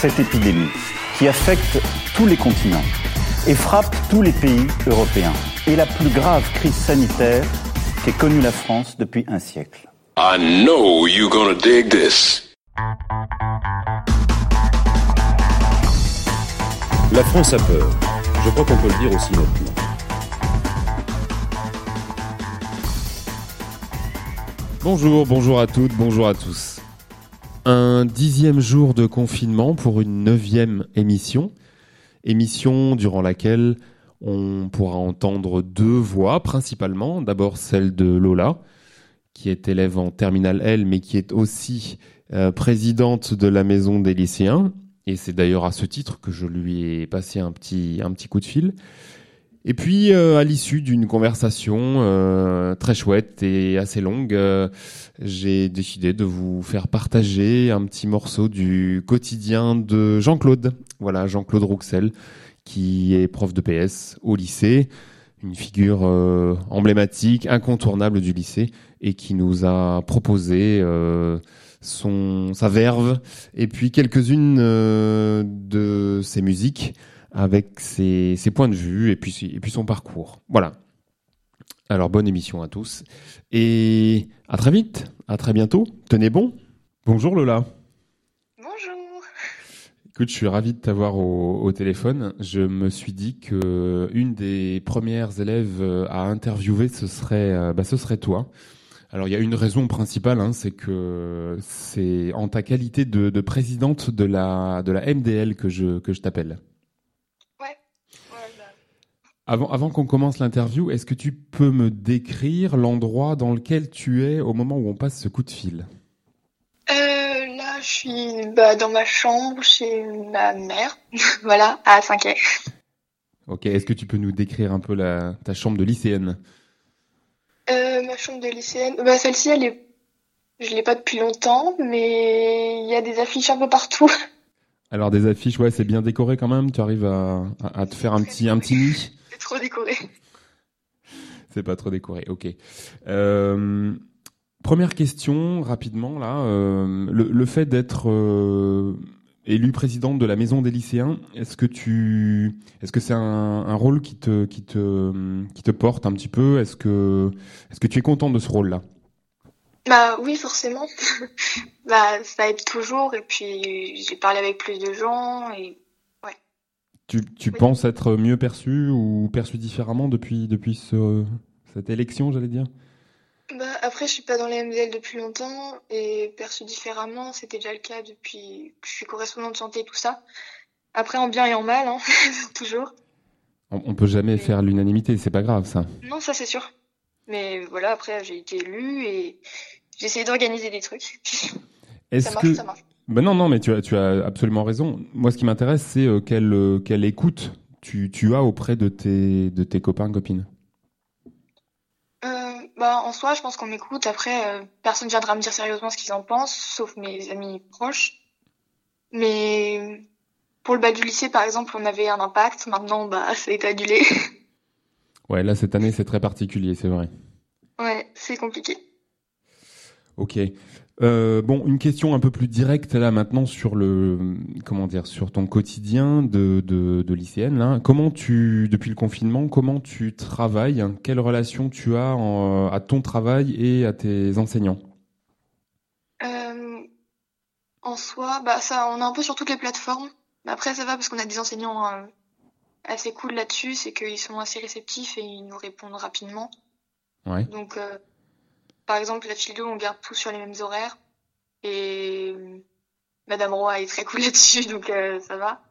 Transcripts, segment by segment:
Cette épidémie qui affecte tous les continents et frappe tous les pays européens est la plus grave crise sanitaire qu'ait connue la France depuis un siècle. I know you're gonna dig this. La France a peur. Je crois qu'on peut le dire aussi nettement. Bonjour, bonjour à toutes, bonjour à tous un dixième jour de confinement pour une neuvième émission. Émission durant laquelle on pourra entendre deux voix principalement. D'abord celle de Lola, qui est élève en terminale L, mais qui est aussi euh, présidente de la maison des lycéens. Et c'est d'ailleurs à ce titre que je lui ai passé un petit, un petit coup de fil. Et puis, euh, à l'issue d'une conversation euh, très chouette et assez longue, euh, j'ai décidé de vous faire partager un petit morceau du quotidien de Jean-Claude. Voilà, Jean-Claude Rouxel, qui est prof de PS au lycée, une figure emblématique, incontournable du lycée, et qui nous a proposé son sa verve et puis quelques-unes de ses musiques avec ses, points de vue et puis, et puis son parcours. Voilà. Alors bonne émission à tous et à très vite, à très bientôt. Tenez bon. Bonjour Lola. Bonjour. Écoute, je suis ravi de t'avoir au, téléphone. Je me suis dit que une des premières élèves à interviewer ce serait, euh, bah, ce serait toi. Alors il y a une raison principale, hein, c'est que c'est en ta qualité de, de, présidente de la de la MDL que je que je t'appelle. Avant, avant qu'on commence l'interview, est-ce que tu peux me décrire l'endroit dans lequel tu es au moment où on passe ce coup de fil? Euh, Là, je suis bah, dans ma chambre chez ma mère, voilà, à 5 quai Ok, est-ce que tu peux nous décrire un peu la, ta chambre de lycéenne? Euh, Ma chambre de lycéenne, bah, celle-ci, elle est... je l'ai pas depuis longtemps, mais il y a des affiches un peu partout. Alors des affiches, ouais, c'est bien décoré quand même. Tu arrives à, à, te faire un petit, un petit nid trop décoré. C'est pas trop décoré, ok. Euh, première question, rapidement, là. Euh, le, fait d'être euh, élu présidente de la maison des lycéens, est-ce que tu, est-ce que c'est un, rôle qui te, qui te, qui te porte un petit peu? Est-ce que, est-ce que tu es contente de ce rôle-là? Bah oui, forcément. bah ça aide toujours. Et puis j'ai parlé avec plus de gens et tu, tu penses être mieux perçu ou perçu différemment depuis, depuis ce, cette élection, j'allais dire? Bah, Après, je suis pas dans les MDL depuis longtemps et perçu différemment, c'était déjà le cas depuis que je suis correspondante de santé et tout ça. Après, en bien et en mal, hein, toujours. On, on, peut jamais faire l'unanimité, c'est pas grave ça. Non, ça c'est sûr. Mais voilà, après, j'ai été élue et j'ai essayé d'organiser des trucs. Est-ce que... ça marche. Ben non, non, mais tu as, tu as absolument raison. Moi, ce qui m'intéresse, c'est euh, quelle, euh, quelle écoute tu, tu as auprès de tes, de tes copains, copines. Euh, bah, en soi, je pense qu'on m'écoute. Après, personne viendra me dire sérieusement ce qu'ils en pensent, sauf mes amis proches. Mais pour le bas du lycée, par exemple, on avait un impact. Maintenant, bah, ça a été annulé. ouais, là, cette année, c'est très particulier, c'est vrai. Ouais, c'est compliqué. Ok. Euh, bon, une question un peu plus directe là maintenant sur le comment dire sur ton quotidien de, de, de lycéenne. Là. Comment tu depuis le confinement, comment tu travailles? Quelle relation tu as à ton travail et à tes enseignants? Euh, En soi, bah ça, on est un peu sur toutes les plateformes. Mais après, ça va parce qu'on a des enseignants euh, assez cool là-dessus, c'est qu'ils sont assez réceptifs et ils nous répondent rapidement. Ouais. Donc par exemple, la philo, on garde tout sur les mêmes horaires. Et Madame Roy est très cool là-dessus, donc euh, ça va.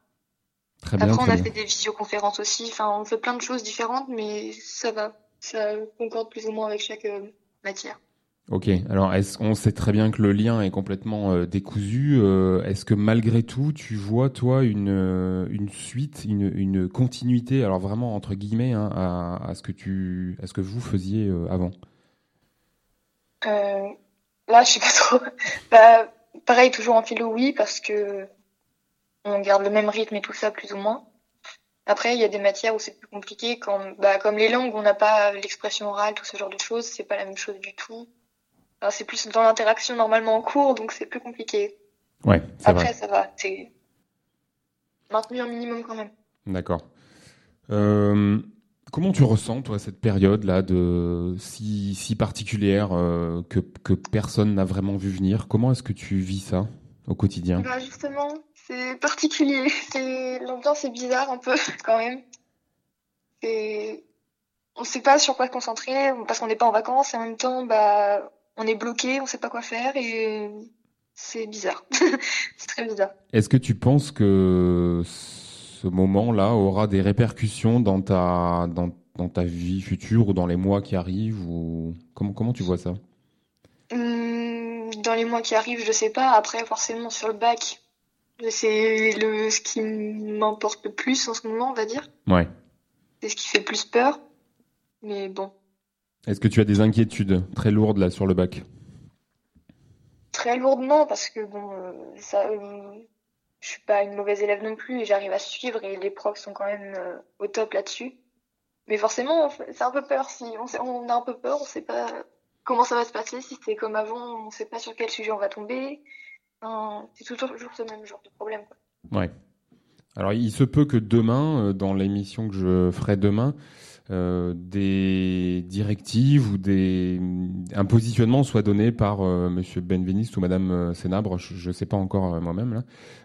Très bien, Après, on a fait des visioconférences aussi. Enfin, on fait plein de choses différentes, mais ça va. Ça concorde plus ou moins avec chaque euh, matière. Ok, alors est-ce on sait très bien que le lien est complètement euh, décousu. euh, est-ce que malgré tout, tu vois toi une euh, une suite, une, une continuité, alors vraiment entre guillemets, hein, à, à ce que tu, à ce que vous faisiez euh, avant? Euh, là, je sais pas trop. Bah, pareil, toujours en philo, oui, parce que on garde le même rythme et tout ça, plus ou moins. Après, il y a des matières où c'est plus compliqué, comme, bah, comme les langues, on n'a pas l'expression orale, tout ce genre de choses, c'est pas la même chose du tout. Alors, c'est plus dans l'interaction normalement en cours, donc c'est plus compliqué. Ouais, c'est Après, vrai. ça va, c'est maintenu un minimum quand même. D'accord. Euh, comment tu ressens toi cette période là de si si particulière euh, que que personne n'a vraiment vu venir? Comment est-ce que tu vis ça au quotidien? Bah, justement, c'est particulier. C'est, l'ambiance est bizarre un peu, quand même. On sait pas sur quoi se concentrer, parce qu'on n'est pas en vacances, et en même temps, bah, on est bloqué, on sait pas quoi faire, et c'est bizarre. c'est très bizarre. Est-ce que tu penses que ce moment-là aura des répercussions dans ta, dans, dans ta vie future ou dans les mois qui arrivent ou comment, comment tu vois ça? Hum, dans les mois qui arrivent, je sais pas. Après, forcément, sur le bac, c'est le, ce qui m'importe le plus en ce moment, on va dire. Ouais. C'est ce qui fait plus peur. Mais bon. Est-ce que tu as des inquiétudes très lourdes là sur le bac? Très lourdement parce que bon, euh, ça, euh, je suis pas une mauvaise élève non plus et j'arrive à suivre et les profs sont quand même euh, au top là-dessus. Mais forcément, c'est un peu peur si on, sait- a un peu peur, on sait pas comment ça va se passer, si c'est comme avant, on sait pas sur quel sujet on va tomber. C'est toujours, toujours ce même genre de problème. Quoi. Ouais. Alors, il se peut que demain, euh, dans l'émission que je ferai demain, euh, des directives ou des un positionnement soit donné par euh, Monsieur Benveniste ou Madame euh, Sénabre. Je ne sais pas encore euh, moi-même là,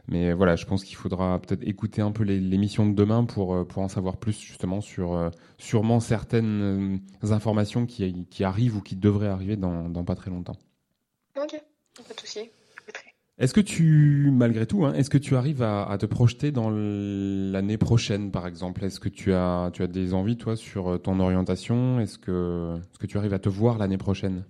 mais voilà, je pense qu'il faudra peut-être écouter un peu l'émission de demain pour pour en savoir plus justement sur sûrement certaines informations qui qui arrivent ou qui devraient arriver dans dans pas très longtemps. Ok, pas de souci. Est-ce que tu, malgré tout, hein, est-ce que tu arrives à, à te projeter dans l'année prochaine, par exemple? Est-ce que tu as, tu as des envies, toi, sur euh, ton orientation? Est-ce que, est-ce que tu arrives à te voir l'année prochaine?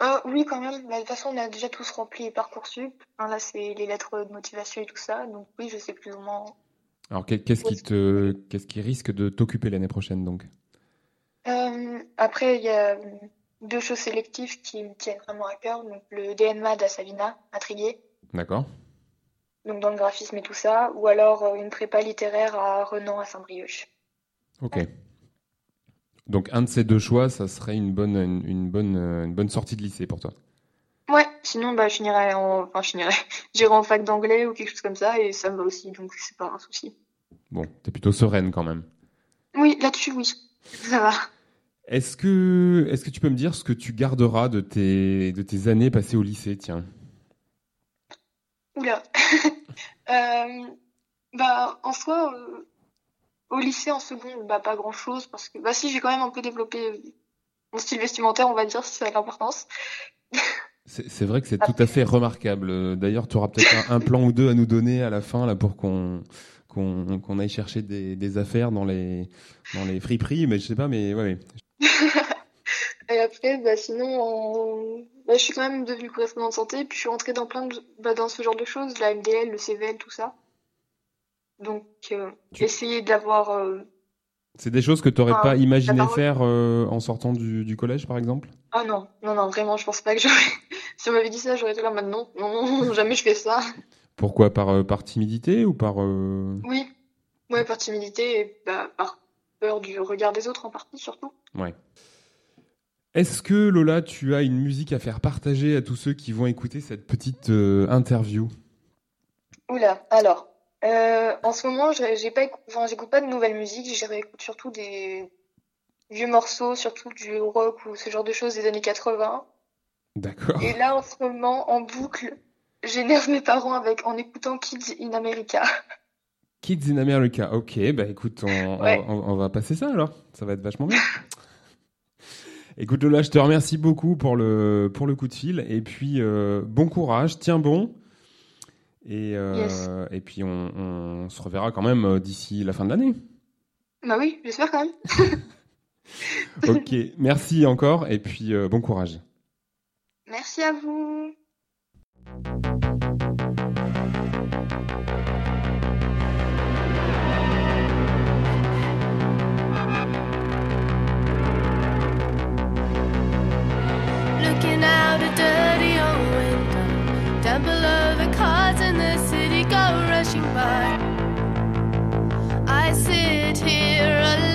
Ah oui, quand même. Bah, de toute façon, on a déjà tous rempli Parcoursup. Enfin, là, c'est les lettres de motivation et tout ça. Donc oui, je sais plus ou moins. Alors, qu'est- qu'est-ce qui te, qu'est-ce qui risque de t'occuper l'année prochaine, donc? Euh, après, il y a deux choses sélectives qui me tiennent vraiment à cœur. Donc le DNMAD à Savina, à Triguier, D'accord donc dans le graphisme et tout ça. Ou alors euh, une prépa littéraire à Renan, à Saint-Brieuc. Ok. Donc, un de ces deux choix, ça serait une bonne, une, une bonne, euh, une bonne sortie de lycée pour toi. Ouais, sinon, bah, je finirai en... Enfin, je. J'irai en fac d'anglais ou quelque chose comme ça et ça me va aussi. Donc c'est pas un souci. Bon, t'es plutôt sereine quand même. Oui, là-dessus, oui. Ça va. Est-ce que, est-ce que tu peux me dire ce que tu garderas de tes, de tes années passées au lycée, tiens? Oula. Euh, bah, en soi, euh, au lycée, en seconde, bah, pas grand chose, parce que, bah, si, j'ai quand même un peu développé euh, mon style vestimentaire, on va dire, si ça a de l'importance. C'est vrai que c'est tout à fait remarquable. D'ailleurs, tu auras peut-être un, un plan ou deux à nous donner à la fin là pour qu'on qu'on aille chercher des, des affaires dans les dans les friperies, mais je sais pas, mais ouais. Et après, bah, sinon, bah, je suis quand même devenue correspondante santé, puis je suis rentrée dans plein de, bah, dans ce genre de choses, la MDL, le CVL, tout ça. Donc, euh, Tu- essayer d'avoir, euh, C'est des choses que tu n'aurais pas imaginé faire euh, en sortant du, du collège, par exemple? Ah non, non, non, vraiment, je pense pas que j'aurais, si on m'avait dit ça, j'aurais été là maintenant. Non, non, non, jamais je fais ça. Pourquoi? Par euh, par timidité ou par Oui. Ouais, par timidité et, bah, par peur du regard des autres en partie, surtout. Ouais. Est-ce que Lola, tu as une musique à faire partager à tous ceux qui vont écouter cette petite euh, interview? Oula, alors, euh, en ce moment, j'ai j'ai pas, écou- enfin, j'écoute pas de nouvelle musique, j'écoute surtout des vieux morceaux, surtout du rock ou ce genre de choses des années 80. D'accord. Et là, en ce moment, en boucle, j'énerve mes parents avec, en écoutant Kids in America. Kids in America. Ok, bah écoute, on, Ouais. on- on va passer ça alors. Ça va être vachement bien. écoute Lola, je te remercie beaucoup pour le, pour le coup de fil. Et puis, euh, bon courage, tiens bon. Et, euh, Yes. et puis, on, on se reverra quand même euh, d'ici la fin de l'année. Bah oui, j'espère quand même. Ok, merci encore. Et puis, euh, bon courage. Merci à vous. Out a dirty old window, down below the cars in the city go rushing by. I sit here alone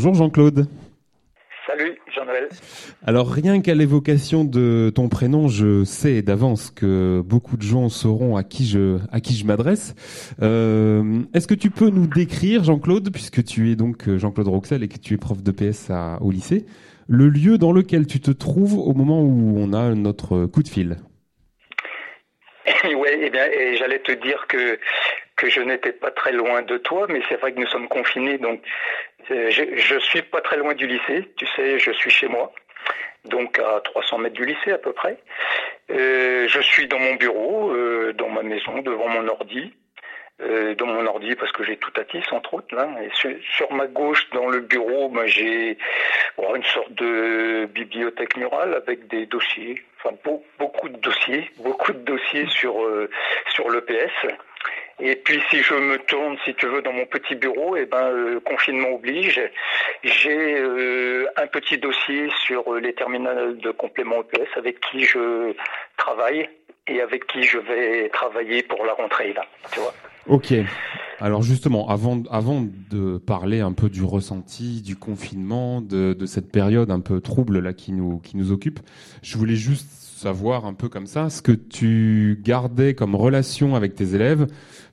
Bonjour Jean-Claude. Salut Jean-Noël. Alors rien qu'à l'évocation de ton prénom, je sais d'avance que beaucoup de gens sauront à qui je à qui je m'adresse. Euh, Est-ce que tu peux nous décrire, Jean-Claude, puisque tu es donc euh, Jean-Claude Roxel et que tu es prof de PS à, au lycée, le lieu dans lequel tu te trouves au moment où on a notre coup de fil? Ouais, eh bien, et j'allais te dire que que je n'étais pas très loin de toi, mais c'est vrai que nous sommes confinés, donc je, je suis pas très loin du lycée. Tu sais, je suis chez moi, donc à 300 mètres du lycée à peu près. Euh, je suis dans mon bureau, euh, dans ma maison, devant mon ordi. Euh, dans mon ordi parce que j'ai tout à TIS entre autres là sur, ma gauche dans le bureau ben, j'ai bon, une sorte de bibliothèque murale avec des dossiers enfin beau- beaucoup de dossiers beaucoup de dossiers sur euh, sur l'EPS et puis si je me tourne si tu veux dans mon petit bureau et ben euh, confinement oblige j'ai euh, un petit dossier sur euh, les terminales de complément EPS avec qui je travaille et avec qui je vais travailler pour la rentrée là tu vois Ok. Alors justement, avant, avant de parler un peu du ressenti, du confinement, de, de cette période un peu trouble là qui nous, qui nous occupe, je voulais juste savoir un peu comme ça ce que tu gardais comme relation avec tes élèves,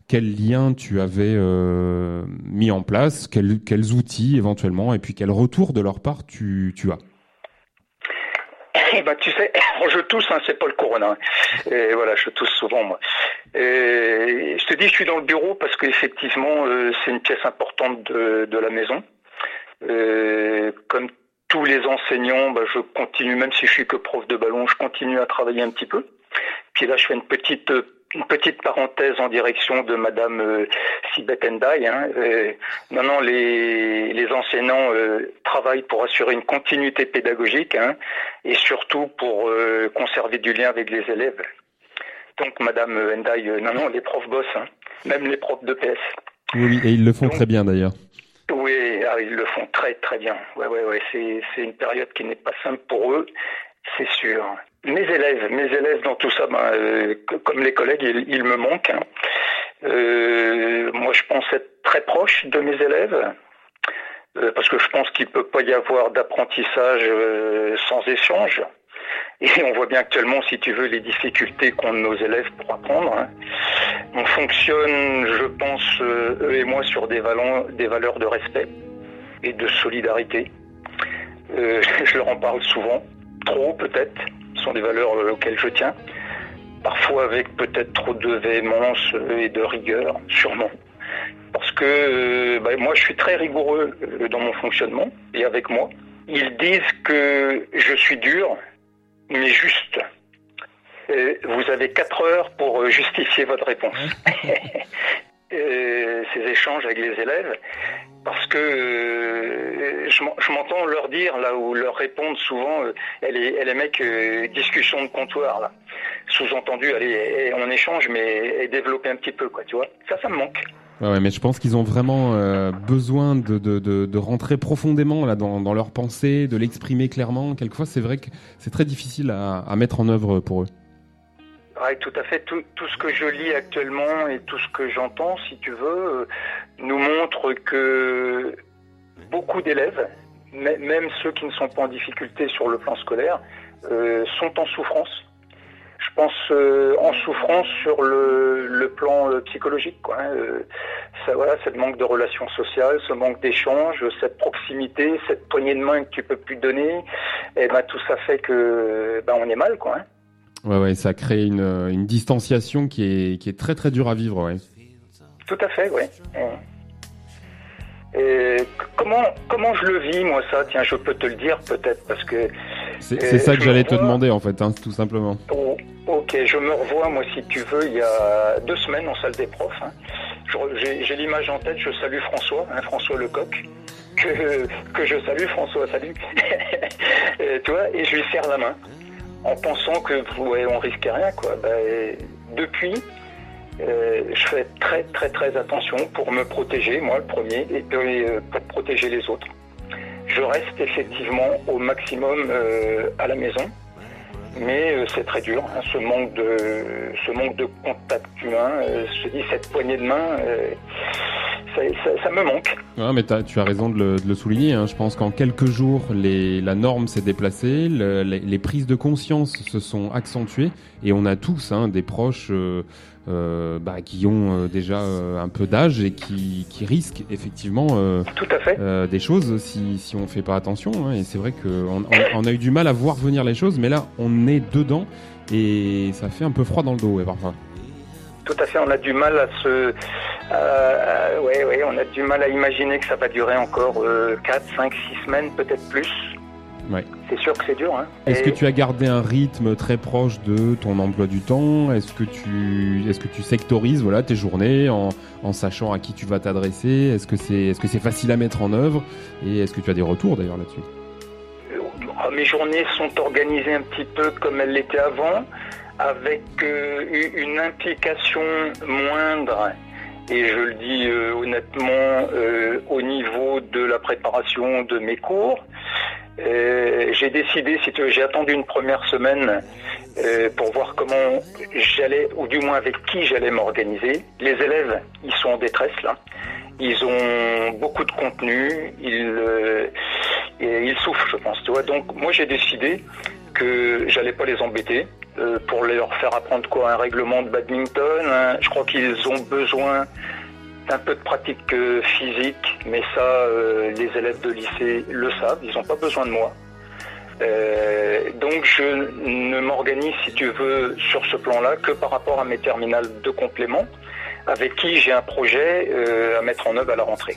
quels liens tu avais euh, mis en place, quels, quels outils éventuellement, et puis quel retour de leur part tu, tu as? Ben, tu sais, je tousse, hein, c'est pas le corona. Et voilà, je tousse souvent, moi. Et je te dis, je suis dans le bureau parce qu'effectivement, euh, c'est une pièce importante de, de la maison. Euh, comme tous les enseignants, bah, je continue, même si je suis que prof de ballon, je continue à travailler un petit peu. Puis là, je fais une petite une petite parenthèse en direction de Madame euh, Sibeth Endai. Hein. Euh, non, non, les, les enseignants euh, travaillent pour assurer une continuité pédagogique hein, et surtout pour conserver du lien avec les élèves. Donc, Madame Endai, euh, non, non, les profs bossent, hein, même les profs de PS. Oui, et ils le font très bien d'ailleurs. Oui, ah, ils le font très très bien. Ouais, ouais, ouais. C'est une période qui n'est pas simple pour eux, c'est sûr. Mes élèves, mes élèves dans tout ça, ben, euh, comme les collègues, ils, me manquent. hein. Euh, moi, je pense être très proche de mes élèves. euh, parce que je pense qu'il peut pas y avoir d'apprentissage sans échange. Et on voit bien actuellement, si tu veux, les difficultés qu'ont nos élèves pour apprendre. hein. On fonctionne, je pense, eux et moi, sur des, valeurs de respect et de solidarité. Je leur en parle souvent, trop peut-être, sont des valeurs euh, auxquelles je tiens. Parfois avec peut-être trop de véhémence euh, et de rigueur, sûrement. Parce que euh, bah, moi, je suis très rigoureux dans mon fonctionnement et avec moi. Ils disent que je suis dur, mais juste. Vous avez quatre heures pour justifier votre réponse. Euh, ces échanges avec les élèves, parce que euh, je m'en- je m'entends leur dire là où leur répondent souvent, euh, elle est, elle est euh, discussion de comptoir là. Sous-entendu, allez, on échange, mais développer un petit peu quoi, tu vois. Ça, ça me manque. Ouais, mais je pense qu'ils ont vraiment besoin de, de, rentrer profondément là dans, dans leur pensée, de l'exprimer clairement. Quelquefois, c'est vrai que c'est très difficile à mettre en œuvre pour eux. Ouais, tout à fait. Tout, tout ce que je lis actuellement et tout ce que j'entends, si tu veux, euh, nous montre que beaucoup d'élèves, mê- même ceux qui ne sont pas en difficulté sur le plan scolaire, euh, sont en souffrance. Je pense euh, en souffrance sur le, plan psychologique. Quoi, hein. Ça, voilà, le manque de relations sociales, ce manque d'échanges, cette proximité, cette poignée de main que tu peux plus donner. Et ben tout ça fait que ben on est mal, quoi. Hein. Ouais, ouais, ça crée une, une distanciation qui est, qui est très très dure à vivre. Ouais. Tout à fait, oui. Et comment, comment je le vis, moi, ça? Tiens, je peux te le dire, peut-être, parce que... C'est euh, ça que j'allais te demander en fait, hein, tout simplement. Oh, ok, je me revois, moi, si tu veux, il y a deux semaines en salle des profs. hein. J'ai l'image en tête, je salue François, hein, François Lecoq, que, que je salue, François, salut. Euh, vois, et je lui serre la main, en pensant que, ouais, on risquait rien, quoi. Ben, depuis, euh, je fais très très très attention pour me protéger, moi le premier, et puis euh, pour protéger les autres. Je reste effectivement au maximum euh, à la maison, mais euh, c'est très dur, hein, ce manque de ce manque de contact humain. euh, je dis cette poignée de main, euh, ça, ça- ça me manque. Ouais, mais tu as raison de le, de le souligner. hein. Je pense qu'en quelques jours, les, la norme s'est déplacée, le- les, les prises de conscience se sont accentuées, et on a tous hein, des proches euh, bah, qui ont euh, déjà euh, un peu d'âge et qui, qui risquent effectivement Tout à fait. des choses si, si on fait pas attention. hein. Et c'est vrai qu'on on, on a eu du mal à voir venir les choses, mais là, on est dedans et ça fait un peu froid dans le dos, ouais, parfois. Tout à fait, on a du mal à se, euh, ouais, ouais, on a du mal à imaginer que ça va durer encore euh, 4, 5, 6 semaines, peut-être plus. Ouais. C'est sûr que c'est dur. Hein. Est-ce Et- que tu as gardé un rythme très proche de ton emploi du temps? Est-ce que tu est-ce que tu sectorises voilà tes journées en, en sachant à qui tu vas t'adresser? Est-ce que c'est est-ce que c'est facile à mettre en œuvre? Et est-ce que tu as des retours d'ailleurs là-dessus? Oh, Mes journées sont organisées un petit peu comme elles l'étaient avant, avec euh, une implication moindre, et je le dis euh, honnêtement, euh, au niveau de la préparation de mes cours. Euh, j'ai décidé, si tu veux, j'ai attendu une première semaine euh, pour voir comment j'allais, ou du moins avec qui j'allais m'organiser. Les élèves, ils sont en détresse là. Ils ont beaucoup de contenu, ils, euh, ils souffrent, je pense. Tu vois. Donc moi j'ai décidé que j'allais pas les embêter euh, pour leur faire apprendre quoi un règlement de badminton. hein. Je crois qu'ils ont besoin d'un peu de pratique euh, physique, mais ça, euh, les élèves de lycée le savent. Ils n'ont pas besoin de moi. Euh, donc je ne m'organise, si tu veux, sur ce plan-là que par rapport à mes terminales de complément, avec qui j'ai un projet à mettre en œuvre à la rentrée.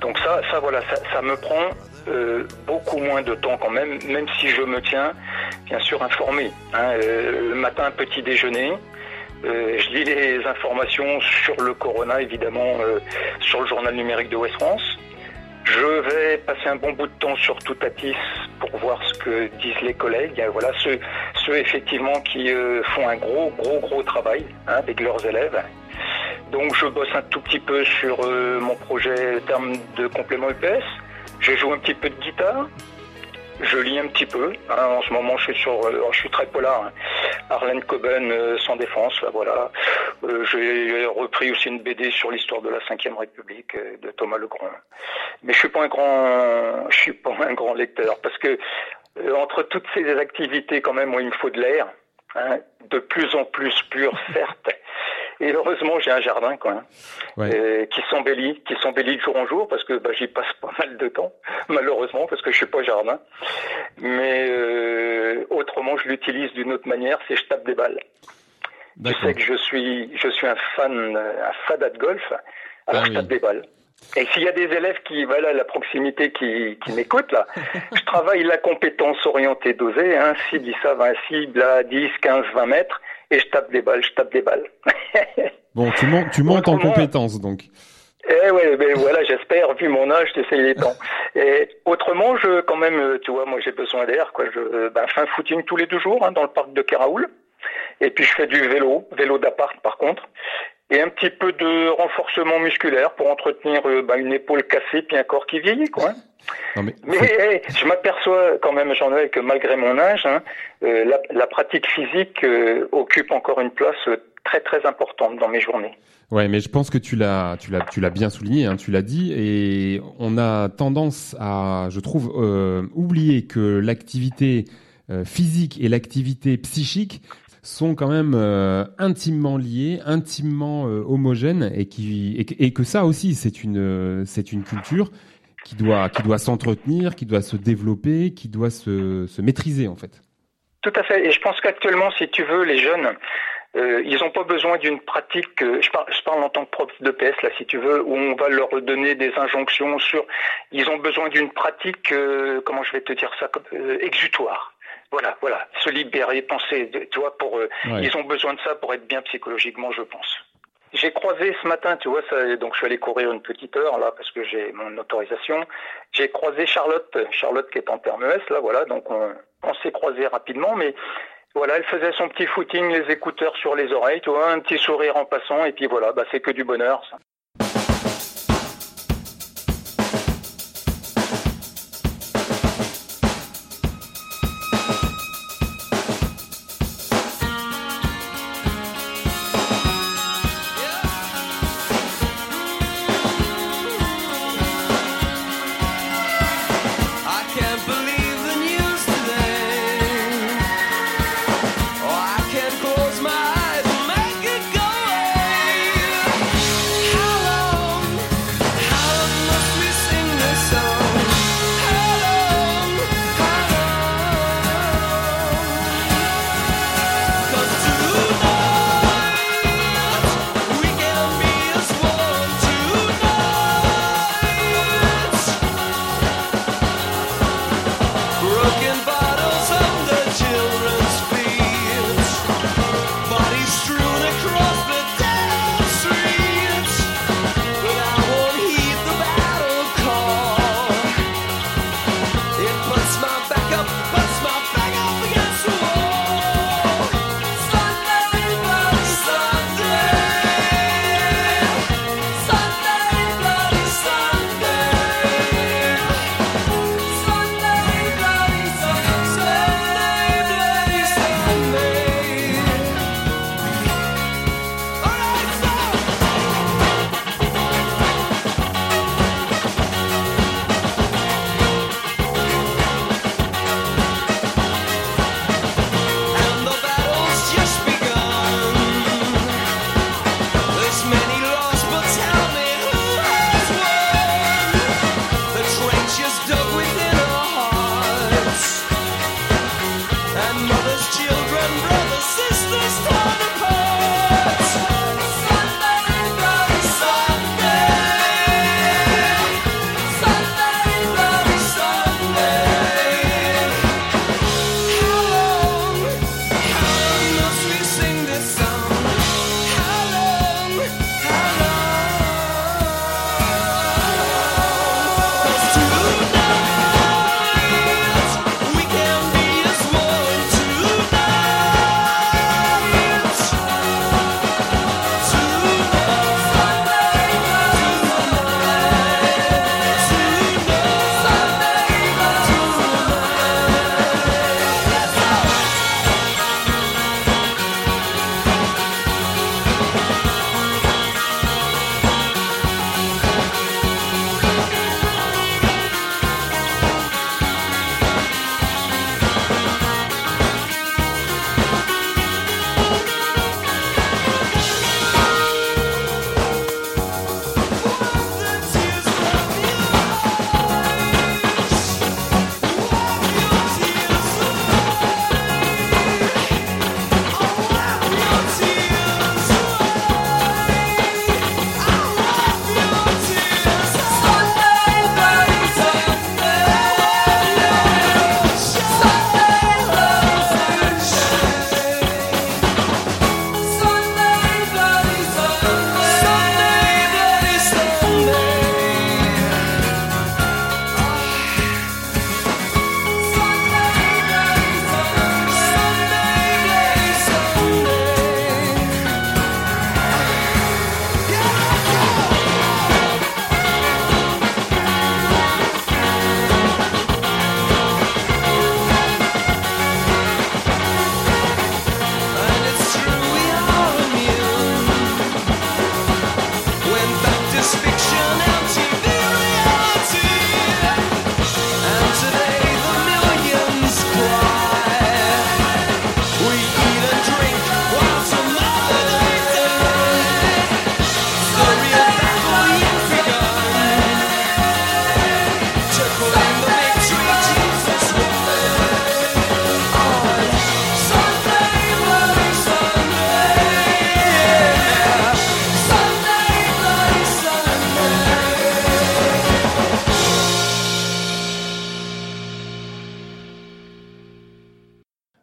Donc ça, ça voilà, ça, me prend beaucoup moins de temps quand même, même si je me tiens bien sûr informé. hein. Le matin, petit déjeuner. Euh, je lis les informations sur le corona, évidemment, euh, sur le journal numérique de West France. Je vais passer un bon bout de temps sur Toutatis pour voir ce que disent les collègues. Euh, Voilà, ceux, ceux effectivement qui euh, font un gros, gros, gros travail hein, avec leurs élèves. Donc je bosse un tout petit peu sur euh, mon projet en termes de complément EPS. Je joue un petit peu de guitare. Je lis un petit peu. hein. En ce moment, je suis sur, euh, je suis très polar. hein. Arlène Coben, euh, sans défense. là, voilà. Euh, J'ai repris aussi une BD sur l'histoire de la Ve République euh, de Thomas Legrand. Mais je suis pas un grand, je suis pas un grand lecteur parce que euh, entre toutes ces activités, quand même, moi, il me faut de l'air. hein. de plus en plus pur, certes. Et heureusement, j'ai un jardin, quoi, hein, Ouais. qui s'embellit, qui s'embellit de jour en jour, parce que bah, j'y passe pas mal de temps, malheureusement, parce que je suis pas jardin. Mais euh, autrement, je l'utilise d'une autre manière, c'est je tape des balles. Tu sais que je suis, je suis un fan, un fada de golf, alors Ah je oui. tape des balles. Et s'il y a des élèves qui, voilà, à la proximité qui, qui m'écoutent, là, je travaille la compétence orientée dosée, hein, cible, ça va, cible à 10, 15, 20 mètres, et je tape des balles, je tape des balles. Bon, tu, mon- tu montes en compétence donc. Eh ouais, ben voilà, j'espère, vu mon âge, tu sais, il est temps. Et autrement, je, quand même, tu vois, moi j'ai besoin d'air, quoi. Je, euh, ben, fais un footing tous les deux jours, hein, dans le parc de Keraoul. Et puis je fais du vélo, vélo d'appart par contre. Et un petit peu de renforcement musculaire pour entretenir euh, ben, une épaule cassée puis un corps qui vieillit, quoi. Non mais, Mais hey, je m'aperçois quand même, Jean-Noël, que malgré mon âge, hein, euh, la, la pratique physique euh, occupe encore une place très très importante dans mes journées. Ouais, mais je pense que tu l'as, tu l'as, tu l'as bien souligné, hein, tu l'as dit, et on a tendance à, je trouve, oublier que l'activité physique et l'activité psychique sont quand même euh, intimement liées, intimement euh, homogènes, et qui, et, que- ça aussi, c'est une, euh, c'est une culture qui doit, qui doit s'entretenir, qui doit se développer, qui doit se, se maîtriser en fait. Tout à fait. Et je pense qu'actuellement, si tu veux, les jeunes, ils n'ont pas besoin d'une pratique. je, parle, en tant que prof de PS là, si tu veux, où on va leur donner des injonctions sur. Ils ont besoin d'une pratique. comment je vais te dire ça Exutoire. Voilà, voilà. Se libérer, penser. de- Tu vois, pour. euh, Ouais. Ils ont besoin de ça pour être bien psychologiquement, je pense. J'ai croisé ce matin, tu vois, ça, donc je suis allé courir une petite heure là parce que j'ai mon autorisation. J'ai croisé Charlotte, Charlotte qui est en terme ES là, voilà, donc on, on s'est croisé rapidement, mais voilà, elle faisait son petit footing, les écouteurs sur les oreilles, tu vois, un petit sourire en passant, et puis voilà, bah c'est que du bonheur. Ça.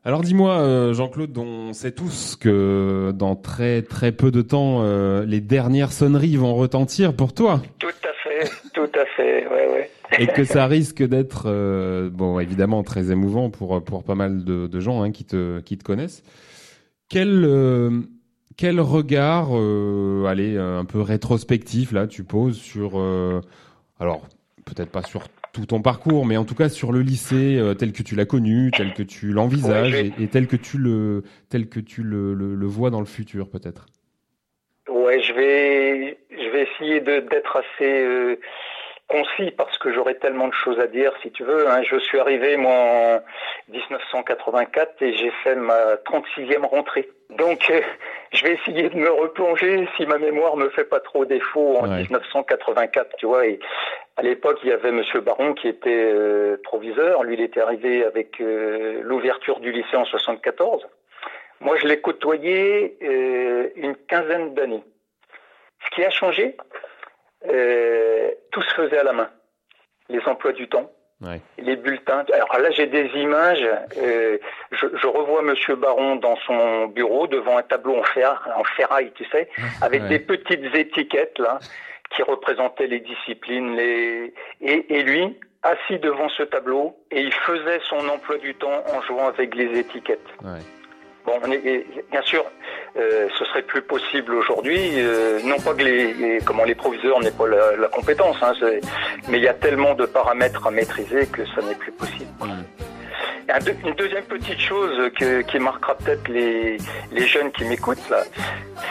Alors dis-moi, euh, Jean-Claude, on sait tous que dans très très peu de temps, euh, les dernières sonneries vont retentir pour toi Tout à fait, tout à fait, ouais, ouais. et que ça risque d'être, euh, bon, évidemment très émouvant pour pour pas mal de, de gens hein, qui te qui te connaissent. Quel quel regard, allez, un peu rétrospectif là, tu poses sur, alors peut-être pas sur tout ton parcours, mais en tout cas sur le lycée euh, tel que tu l'as connu, tel que tu l'envisages Ouais, et, et tel que tu le tel que tu le, le, le vois dans le futur peut-être. Ouais, je vais, je vais essayer de- d'être assez euh, concis parce que j'aurais tellement de choses à dire, si tu veux. hein. Je suis arrivé, moi, en 1984 et j'ai fait ma 36e rentrée. Donc, euh, je vais essayer de me replonger si ma mémoire me fait pas trop défaut en Ouais. 1984, tu vois. Et à l'époque, il y avait Monsieur Baron qui était euh, proviseur. Lui, il était arrivé avec euh, l'ouverture du lycée en 74. Moi, je l'ai côtoyé euh, une quinzaine d'années. Ce qui a changé, tout se faisait à la main. Les emplois du temps, Ouais. les bulletins. Alors là, j'ai des images. euh, je, je revois Monsieur Baron dans son bureau devant un tableau en fer, en ferraille, tu sais, avec Ouais. des petites étiquettes là qui représentaient les disciplines, les et, et lui assis devant ce tableau et il faisait son emploi du temps en jouant avec les étiquettes. Ouais. Bon, on est, et bien sûr, euh, ce serait plus possible aujourd'hui. euh, non pas que les, les- comment les proviseurs n'aient pas la, la compétence, hein, mais il y a tellement de paramètres à maîtriser que ça n'est plus possible. Un une deuxième petite chose que- qui marquera peut-être les, les jeunes qui m'écoutent là,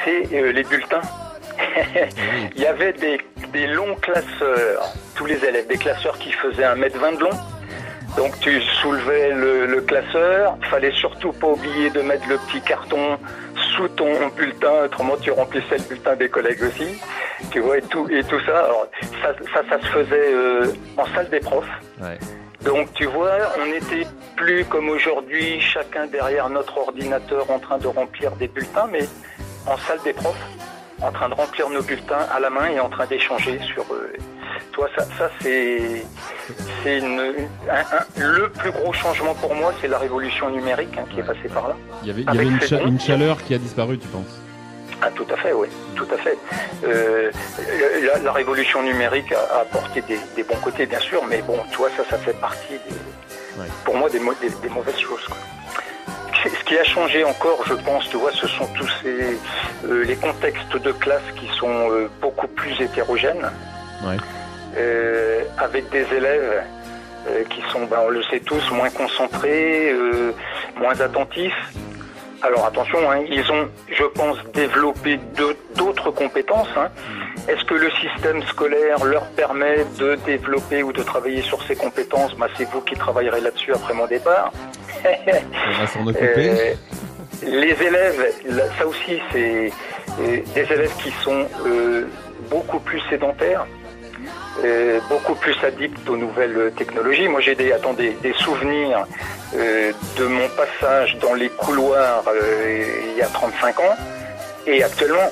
c'est euh, les bulletins. Il y avait des, des longs classeurs, tous les élèves, des classeurs qui faisaient un mètre vingt de long. Donc tu soulevais le, le classeur, fallait surtout pas oublier de mettre le petit carton sous ton bulletin, autrement tu remplissais le bulletin des collègues aussi, tu vois, et tout, et tout ça. Alors, ça, ça, ça se faisait euh, en salle des profs. Ouais. Donc tu vois, on n'était plus comme aujourd'hui, chacun derrière notre ordinateur en train de remplir des bulletins, mais en salle des profs, en train de remplir nos bulletins à la main et en train d'échanger sur. Euh, toi, ça, ça c'est le plus gros changement pour moi, c'est la révolution numérique hein, qui est passée par là. Il y avait, il y avait Avec une, cha- chaleur qui a disparu, tu penses? Ah, tout à fait, oui, tout à fait. Euh, la, la révolution numérique a, a apporté des, des bons côtés, bien sûr, mais bon, tu vois, ça, ça fait partie, des, Ouais. pour moi, des- des mauvaises choses. quoi. Ce qui a changé encore, je pense, tu vois, ce sont tous ces, euh, les contextes de classe qui sont euh, beaucoup plus hétérogènes, Ouais. euh, avec des élèves qui sont, ben, on le sait tous, moins concentrés, moins attentifs. Alors attention, hein, ils ont, je pense, développé d'autres compétences. hein. Est-ce que le système scolaire leur permet de développer ou de travailler sur ces compétences? Bah, C'est vous qui travaillerez là-dessus après mon départ. Euh, les élèves, ça aussi, c'est euh, des élèves qui sont euh, beaucoup plus sédentaires, beaucoup plus addicts aux nouvelles technologies. Moi, j'ai des, des, souvenirs de mon passage dans les couloirs il y a 35 ans et actuellement.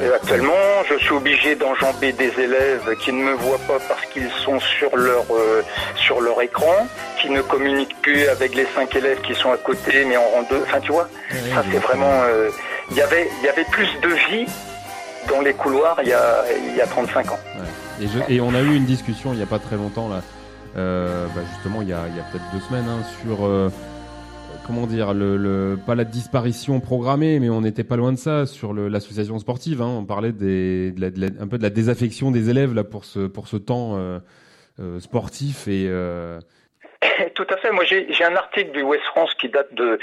Euh, actuellement, je suis obligé d'enjamber des élèves qui ne me voient pas parce qu'ils sont sur leur euh, sur leur écran, qui ne communiquent plus avec les cinq élèves qui sont à côté, mais en rang deux. Enfin, tu vois, ça c'est vraiment. euh, Il y avait il y avait plus de vie dans les couloirs il y a il y a 35 ans. Et, je- et on a eu une discussion il n'y a pas très longtemps, là, euh, bah, justement, il y a, il y a peut-être deux semaines, hein, sur. Comment dire, le, le- pas la disparition programmée, mais on n'était pas loin de ça sur l'association sportive. Hein, on parlait des, de la- de la- un peu de la désaffection des élèves là pour ce pour ce temps euh, euh, sportif et euh, Tout à fait. Moi, j'ai un article du West France qui date de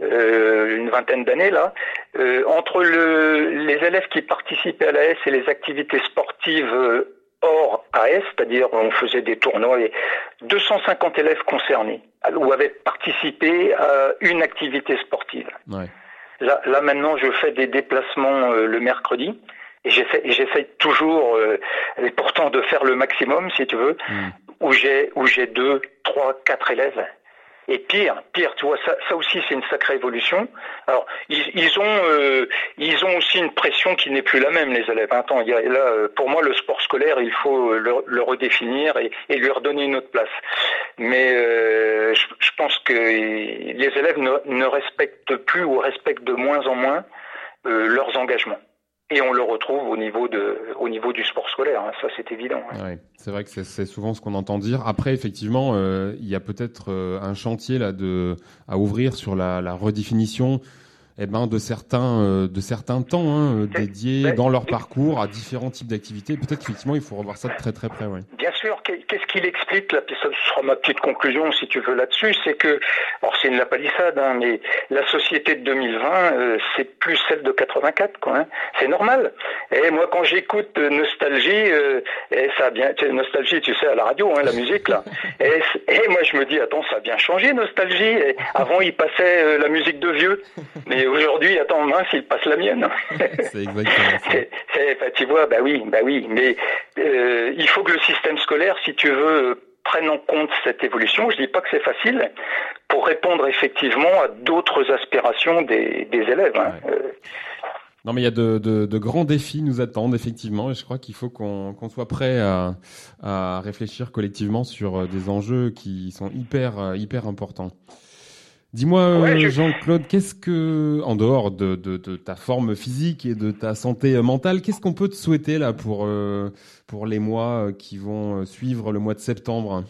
euh, une vingtaine d'années là. Euh, entre le, les élèves qui participaient à l'AS et les activités sportives euh, hors AS, c'est-à-dire on faisait des tournois, et 250 élèves concernés ou avaient participé à une activité sportive. ouais. Là, là maintenant, je fais des déplacements euh, le mercredi et j'essaie, toujours, euh, et pourtant, de faire le maximum, si tu veux, où j'ai où j'ai deux, trois, quatre élèves Et pire, pire, tu vois, ça, ça aussi c'est une sacrée évolution. Alors, ils, ils ont, euh, ils ont aussi une pression qui n'est plus la même, les élèves. Attends, il y a, là, euh, pour moi, le sport scolaire, il faut le, le redéfinir et, et lui redonner une autre place. Mais euh, je, je pense que les élèves ne, ne respectent plus ou respectent de moins en moins euh, leurs engagements. Et on le retrouve au niveau de, au niveau du sport scolaire. hein, ça, c'est évident. hein. Ouais, c'est vrai que c'est- c'est souvent ce qu'on entend dire. Après, effectivement, euh, il y a peut-être euh, un chantier là de à ouvrir sur la, la redéfinition eh ben, de certains euh, de certains temps hein, euh, dédiés dans leur parcours à différents types d'activités. Peut-être qu'effectivement, il faut revoir ça de très très près. Ouais. Bien sûr, qu'est- qu'est-ce qu'il explique là, puis ça sera ma petite conclusion si tu veux là-dessus, c'est que, alors c'est une lapalissade, hein, mais la société de 2020, euh, c'est plus celle de 84, quoi. Hein. C'est normal. Et moi, quand j'écoute euh, Nostalgie, euh, et ça a bien, Nostalgie, tu sais, à la radio, hein, la musique là. Et, et moi, je me dis, attends, ça a bien changé, Nostalgie. Et avant, il passait euh, la musique de vieux, mais aujourd'hui, attends, mince, il passe la mienne. C'est exactement ça. Bah, tu vois, bah oui, bah oui, mais il faut que le système scolaire, si tu veux, euh, prenne en compte cette évolution. Je dis pas que c'est facile pour répondre effectivement à d'autres aspirations des, des élèves. hein. Euh, Non, mais il y a de, de, de grands défis nous attendent effectivement, et je crois qu'il faut qu'on soit prêt à, à réfléchir collectivement sur euh, des enjeux qui sont hyper hyper importants. Dis-moi, euh, Ouais, je- Jean-Claude, qu'est-ce que, en dehors de, de, de ta forme physique et de ta santé euh, mentale, qu'est-ce qu'on peut te souhaiter là pour euh, pour les mois qui vont suivre le mois de septembre?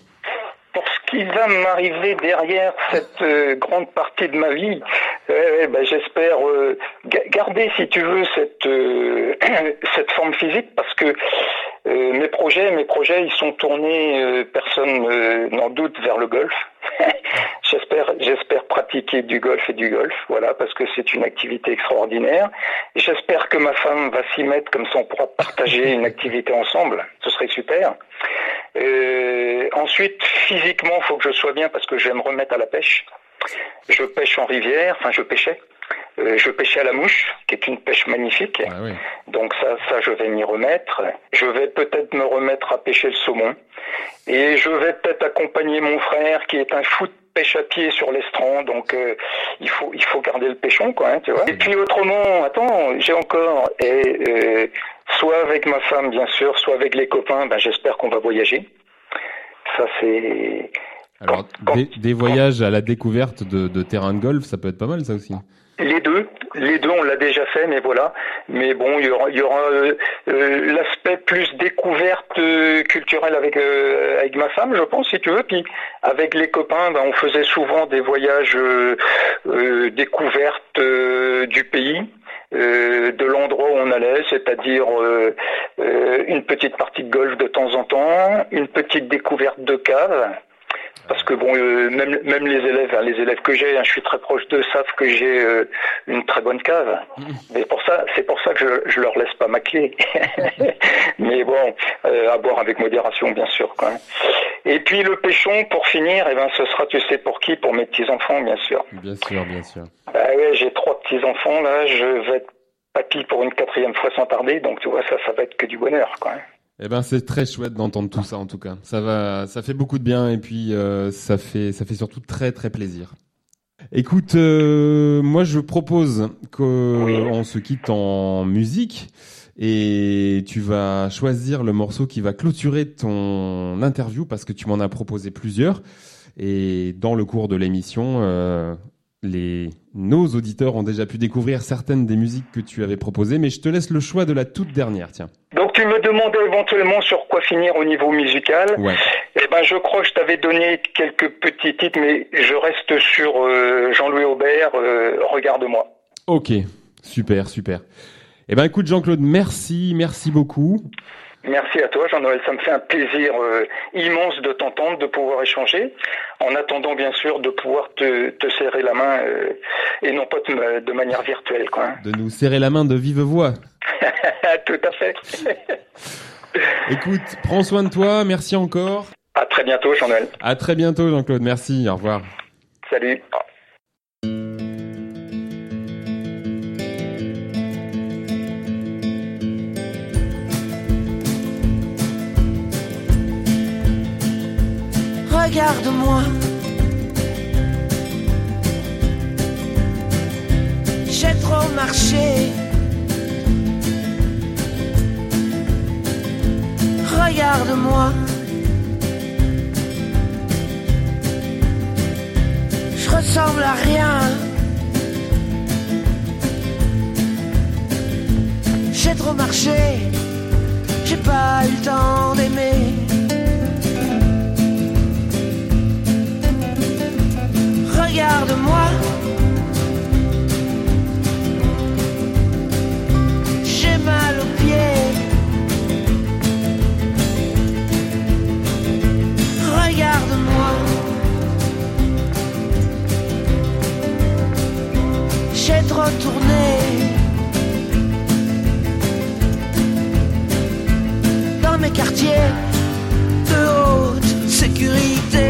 Pour ce qui va m'arriver derrière cette euh, grande partie de ma vie, ouais, bah, j'espère ga- garder, si tu veux, cette cette forme physique, parce que mes projets, mes projets, ils sont tournés, personne n'en doute, vers le golf. J'espère, j'espère pratiquer du golf et du golf, voilà, parce que c'est une activité extraordinaire. Et J'espère que ma femme va s'y mettre, comme ça on pourra partager une activité ensemble. Ce serait super. Euh, ensuite, physiquement, il faut que je sois bien parce que je vais me remettre à la pêche. Je pêche en rivière, enfin je pêchais. Euh, je pêchais à la mouche, qui est une pêche magnifique. Ah oui. Donc ça, ça, je vais m'y remettre. Je vais peut-être me remettre à pêcher le saumon. Et je vais peut-être accompagner mon frère, qui est un de pêche à pied sur l'estran. Donc euh, il faut, il faut garder le pêchon, quoi, hein, tu vois. Et puis autrement, attends, j'ai encore, et euh, soit avec ma femme, bien sûr, soit avec les copains, ben, j'espère qu'on va voyager. Ça, c'est... Alors, des, des voyages à la découverte de, de terrains de golf, ça peut être pas mal ça aussi. Les deux, les deux, on l'a déjà fait, mais voilà. Mais bon, il y aura, aura euh, euh, l'aspect plus découverte euh, culturelle avec euh, avec ma femme, je pense, si tu veux. Puis avec les copains, ben, on faisait souvent des voyages découvertes du pays. de l'endroit où on allait, c'est-à-dire une petite partie de golf de temps en temps, une petite découverte de cave, parce que bon, euh, même même les élèves, hein, les élèves que j'ai, hein, je suis très proche d'eux, savent que j'ai euh, une très bonne cave. Mais pour ça, c'est pour ça que je, je leur laisse pas ma clé. Mais bon, euh, à boire avec modération, bien sûr. Quoi. Et puis le pêchon, pour finir, eh ben, ce sera, tu sais, pour qui? Pour mes petits enfants, bien sûr. Bien sûr, bien sûr. Ah ouais, j'ai trois petits enfants là. Je vais être papy pour une quatrième fois sans tarder, donc tu vois, ça, ça va être que du bonheur. Quoi. Eh ben, c'est très chouette d'entendre tout ça en tout cas. Ça va, ça fait beaucoup de bien et puis euh, ça fait, ça fait surtout très très plaisir. Écoute, euh, moi je propose qu'on se quitte en musique et tu vas choisir le morceau qui va clôturer ton interview parce que tu m'en as proposé plusieurs et dans le cours de l'émission, euh, les nos auditeurs ont déjà pu découvrir certaines des musiques que tu avais proposées, mais je te laisse le choix de la toute dernière. Tiens. Tu me demandais éventuellement sur quoi finir au niveau musical. Ouais. Eh ben, je crois que je t'avais donné quelques petits titres, mais je reste sur euh, Jean-Louis Aubert. euh, Regarde-moi. Ok, super, super. Eh ben écoute Jean-Claude, merci, merci beaucoup. Merci à toi, Jean-Noël. Ça me fait un plaisir euh, immense de t'entendre, de pouvoir échanger. En attendant, bien sûr, de pouvoir te, te serrer la main euh, et non pas de, de manière virtuelle, quoi. hein. De nous serrer la main de vive voix. Tout à fait. Écoute, prends soin de toi, merci encore. à très bientôt, Jean-Noël. À très bientôt Jean-Claude, merci, au revoir. Salut. regarde-moi. J'ai trop marché. Regarde-moi. Je ressemble à rien. J'ai trop marché. J'ai pas eu le temps d'aimer. regarde-moi. J'ai mal aux pieds. Regarde-moi. J'ai trop tourné. Dans mes quartiers de haute sécurité.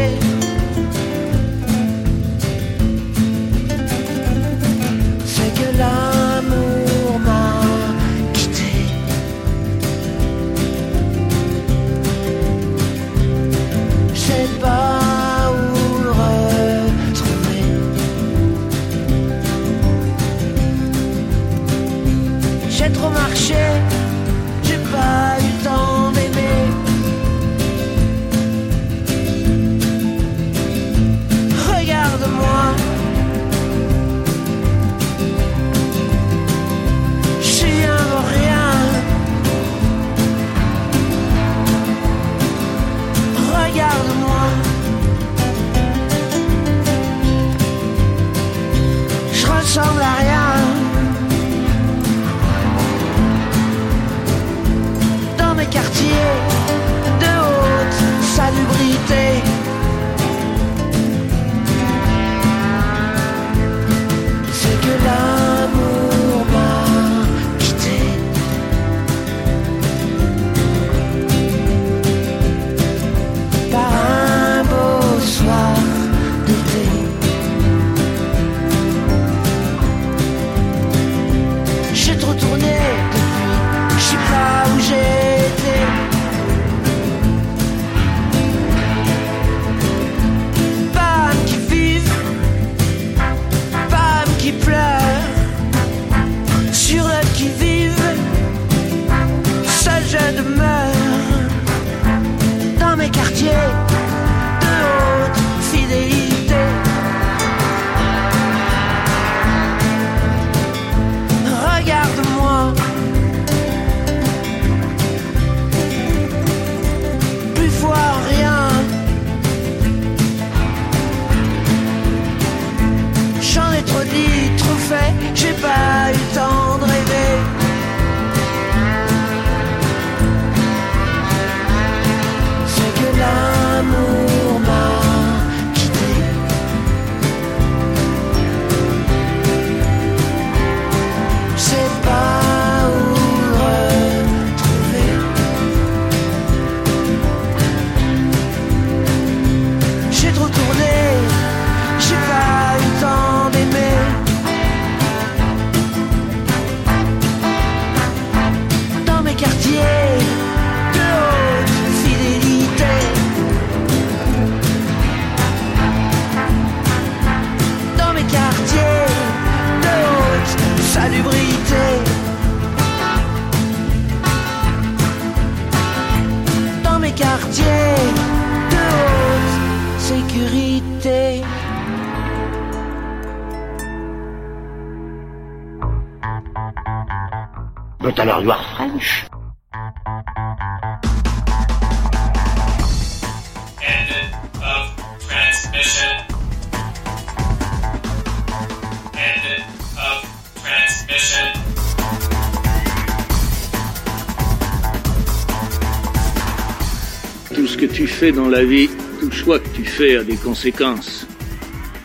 dans la vie, tout choix que tu fais a des conséquences.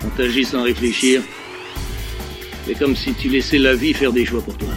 Quand t'agis sans réfléchir, c'est comme si tu laissais la vie faire des choix pour toi.